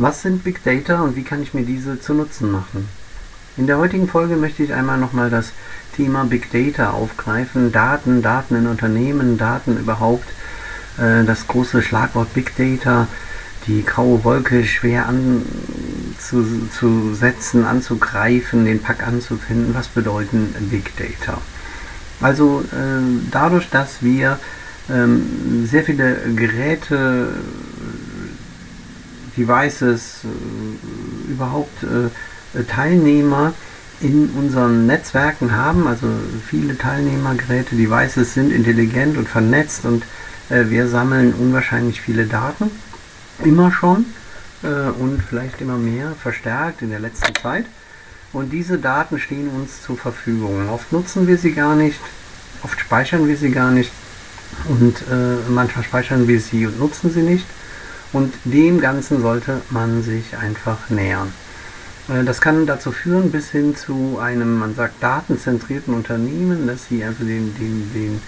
Was sind Big Data und wie kann ich mir diese zu Nutzen machen? In der heutigen Folge möchte ich einmal nochmal das Thema Big Data aufgreifen. Daten, Daten in Unternehmen, Daten überhaupt. Äh, das große Schlagwort Big Data, die graue Wolke schwer anzusetzen, anzugreifen, den Pack anzufinden. Was bedeuten Big Data? Also äh, dadurch, dass wir ähm, sehr viele Geräte Devices, äh, überhaupt äh, Teilnehmer in unseren Netzwerken haben. Also viele Teilnehmergeräte, Devices sind intelligent und vernetzt und äh, wir sammeln unwahrscheinlich viele Daten. Immer schon und vielleicht immer mehr verstärkt in der letzten Zeit. Und diese Daten stehen uns zur Verfügung. Oft nutzen wir sie gar nicht, oft speichern wir sie gar nicht und äh, manchmal speichern wir sie und nutzen sie nicht. Und dem Ganzen sollte man sich einfach nähern. Äh, das kann dazu führen, bis hin zu einem, man sagt, datenzentrierten Unternehmen, dass sie also den, den, den,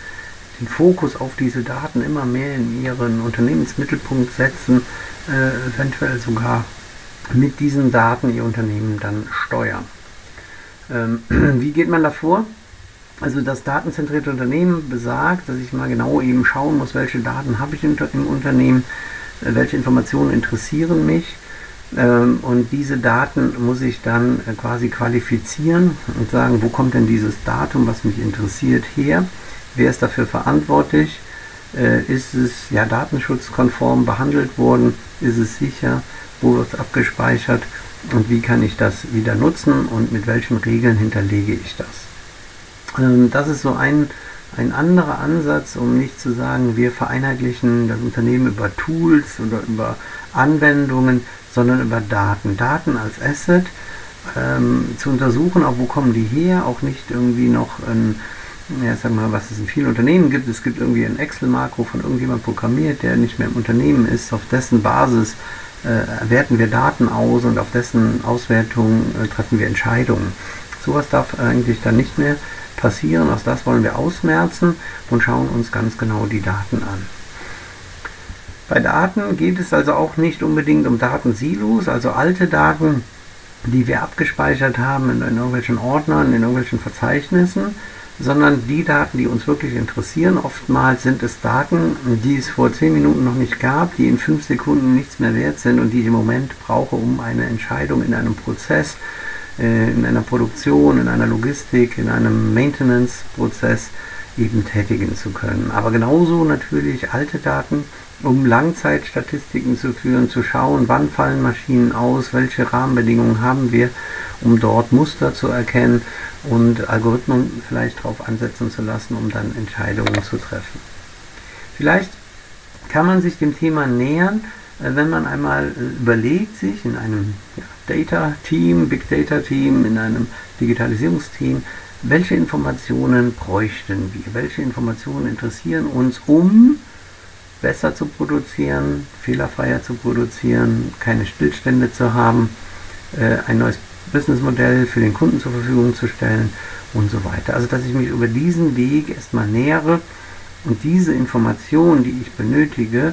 den Fokus auf diese Daten immer mehr in ihren Unternehmensmittelpunkt setzen, äh, eventuell sogar mit diesen Daten ihr Unternehmen dann steuern. Ähm, wie geht man davor? Also das datenzentrierte Unternehmen besagt, dass ich mal genau eben schauen muss, welche Daten habe ich im, im Unternehmen, welche Informationen interessieren mich. Ähm, und diese Daten muss ich dann äh, quasi qualifizieren und sagen, wo kommt denn dieses Datum, was mich interessiert, her? Wer ist dafür verantwortlich? Äh, ist es ja datenschutzkonform behandelt worden? Ist es sicher? Wo wird es abgespeichert? Und wie kann ich das wieder nutzen und mit welchen Regeln hinterlege ich das? Ähm, das ist so ein ein anderer Ansatz, um nicht zu sagen, wir vereinheitlichen das Unternehmen über Tools oder über Anwendungen, sondern über Daten. Daten als Asset ähm, zu untersuchen, auch wo kommen die her, auch nicht irgendwie noch ein, ja, sag mal, was es in vielen Unternehmen gibt. Es gibt irgendwie ein Excel-Makro von irgendjemand programmiert, der nicht mehr im Unternehmen ist. Auf dessen Basis äh, werten wir Daten aus und auf dessen Auswertung äh, treffen wir Entscheidungen. Sowas darf eigentlich dann nicht mehr passieren. Auch das wollen wir ausmerzen und schauen uns ganz genau die Daten an. Bei Daten geht es also auch nicht unbedingt um Datensilos, also alte Daten, die wir abgespeichert haben in, irgendwelchen Ordnern, in irgendwelchen Verzeichnissen, sondern die Daten, die uns wirklich interessieren. Oftmals sind es Daten, die es vor 10 Minuten noch nicht gab, die in 5 Sekunden nichts mehr wert sind und die ich im Moment brauche, um eine Entscheidung in einem Prozess in einer Produktion, in einer Logistik, in einem Maintenance-Prozess eben tätigen zu können. Aber genauso natürlich alte Daten, um Langzeitstatistiken zu führen, zu schauen, wann fallen Maschinen aus, welche Rahmenbedingungen haben wir, um dort Muster zu erkennen und Algorithmen vielleicht darauf ansetzen zu lassen, um dann Entscheidungen zu treffen. Vielleicht kann man sich dem Thema nähern, äh, wenn man einmal äh, überlegt, sich in einem Data-Team, Big Data-Team, in einem Digitalisierungsteam, welche Informationen bräuchten wir? Welche Informationen interessieren uns, um besser zu produzieren, fehlerfreier zu produzieren, keine Stillstände zu haben, äh, ein neues Businessmodell für den Kunden zur Verfügung zu stellen und so weiter. Also dass ich mich über diesen Weg erstmal nähere und diese Informationen, die ich benötige, äh,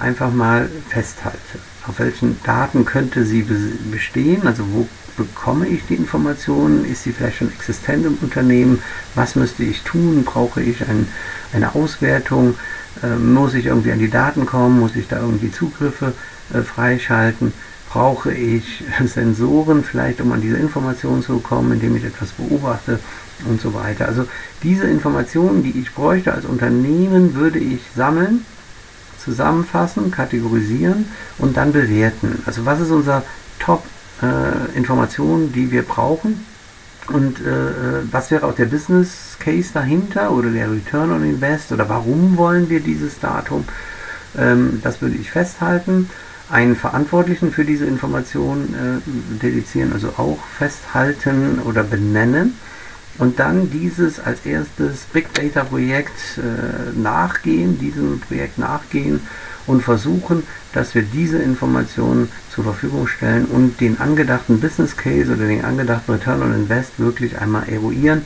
einfach mal festhalte. Auf welchen Daten könnte sie bestehen? Also wo bekomme ich die Informationen? Ist sie vielleicht schon existent im Unternehmen? Was müsste ich tun? Brauche ich ein, eine Auswertung? Äh, muss ich irgendwie an die Daten kommen? Muss ich da irgendwie Zugriffe äh, freischalten? Brauche ich Sensoren vielleicht, um an diese Informationen zu kommen, indem ich etwas beobachte und so weiter. Also diese Informationen, die ich bräuchte als Unternehmen, würde ich sammeln zusammenfassen, kategorisieren und dann bewerten. Also was ist unser Top-Information, äh, die wir brauchen und äh, äh, was wäre auch der Business Case dahinter oder der Return on Invest oder warum wollen wir dieses Datum? Ähm, das würde ich festhalten. einen Verantwortlichen für diese Information äh, dedizieren, also auch festhalten oder benennen und dann dieses als erstes Big Data Projekt äh, nachgehen, diesem Projekt nachgehen und versuchen, dass wir diese Informationen zur Verfügung stellen und den angedachten Business Case oder den angedachten Return on Invest wirklich einmal eruieren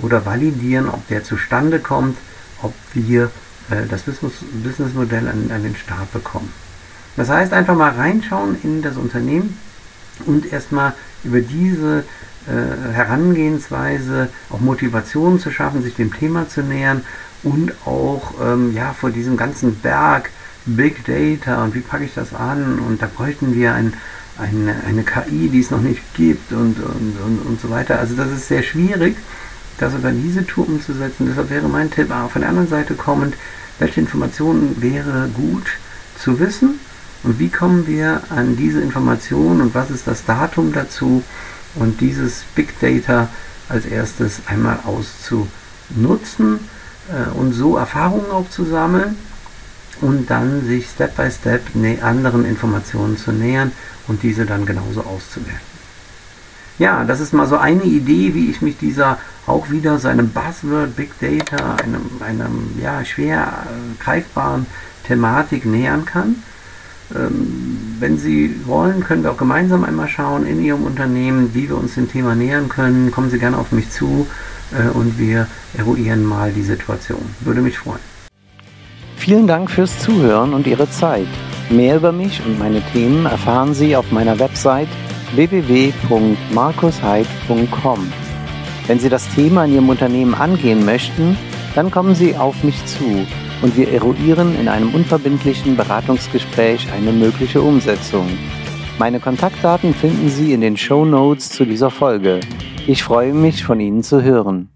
oder validieren, ob der zustande kommt, ob wir äh, das Business, Businessmodell an, an den Start bekommen. Das heißt, einfach mal reinschauen in das Unternehmen und erstmal über diese äh, Herangehensweise auch Motivation zu schaffen, sich dem Thema zu nähern und auch ähm, ja, vor diesem ganzen Berg Big Data und wie packe ich das an und da bräuchten wir ein, eine, eine KI, die es noch nicht gibt und, und, und, und so weiter. Also das ist sehr schwierig, das über diese Tour umzusetzen. Deshalb wäre mein Tipp von der anderen Seite kommend, welche Informationen wäre gut zu wissen und wie kommen wir an diese Informationen und was ist das Datum dazu und dieses Big Data als erstes einmal auszunutzen äh, und so Erfahrungen auch zu sammeln und dann sich Step by Step anderen Informationen zu nähern und diese dann genauso auszuwerten. Ja, das ist mal so eine Idee, wie ich mich dieser auch wieder seinem Buzzword Big Data, einem, einem ja, schwer äh, greifbaren Thematik nähern kann. Ähm, wenn Sie wollen, können wir auch gemeinsam einmal schauen in Ihrem Unternehmen, wie wir uns dem Thema nähern können. Kommen Sie gerne auf mich zu äh, und wir eruieren mal die Situation. Würde mich freuen. Vielen Dank fürs Zuhören und Ihre Zeit. Mehr über mich und meine Themen erfahren Sie auf meiner Website www.markusheid.com. Wenn Sie das Thema in Ihrem Unternehmen angehen möchten, dann kommen Sie auf mich zu und wir eruieren in einem unverbindlichen Beratungsgespräch eine mögliche Umsetzung. Meine Kontaktdaten finden Sie in den Show Notes zu dieser Folge. Ich freue mich, von Ihnen zu hören.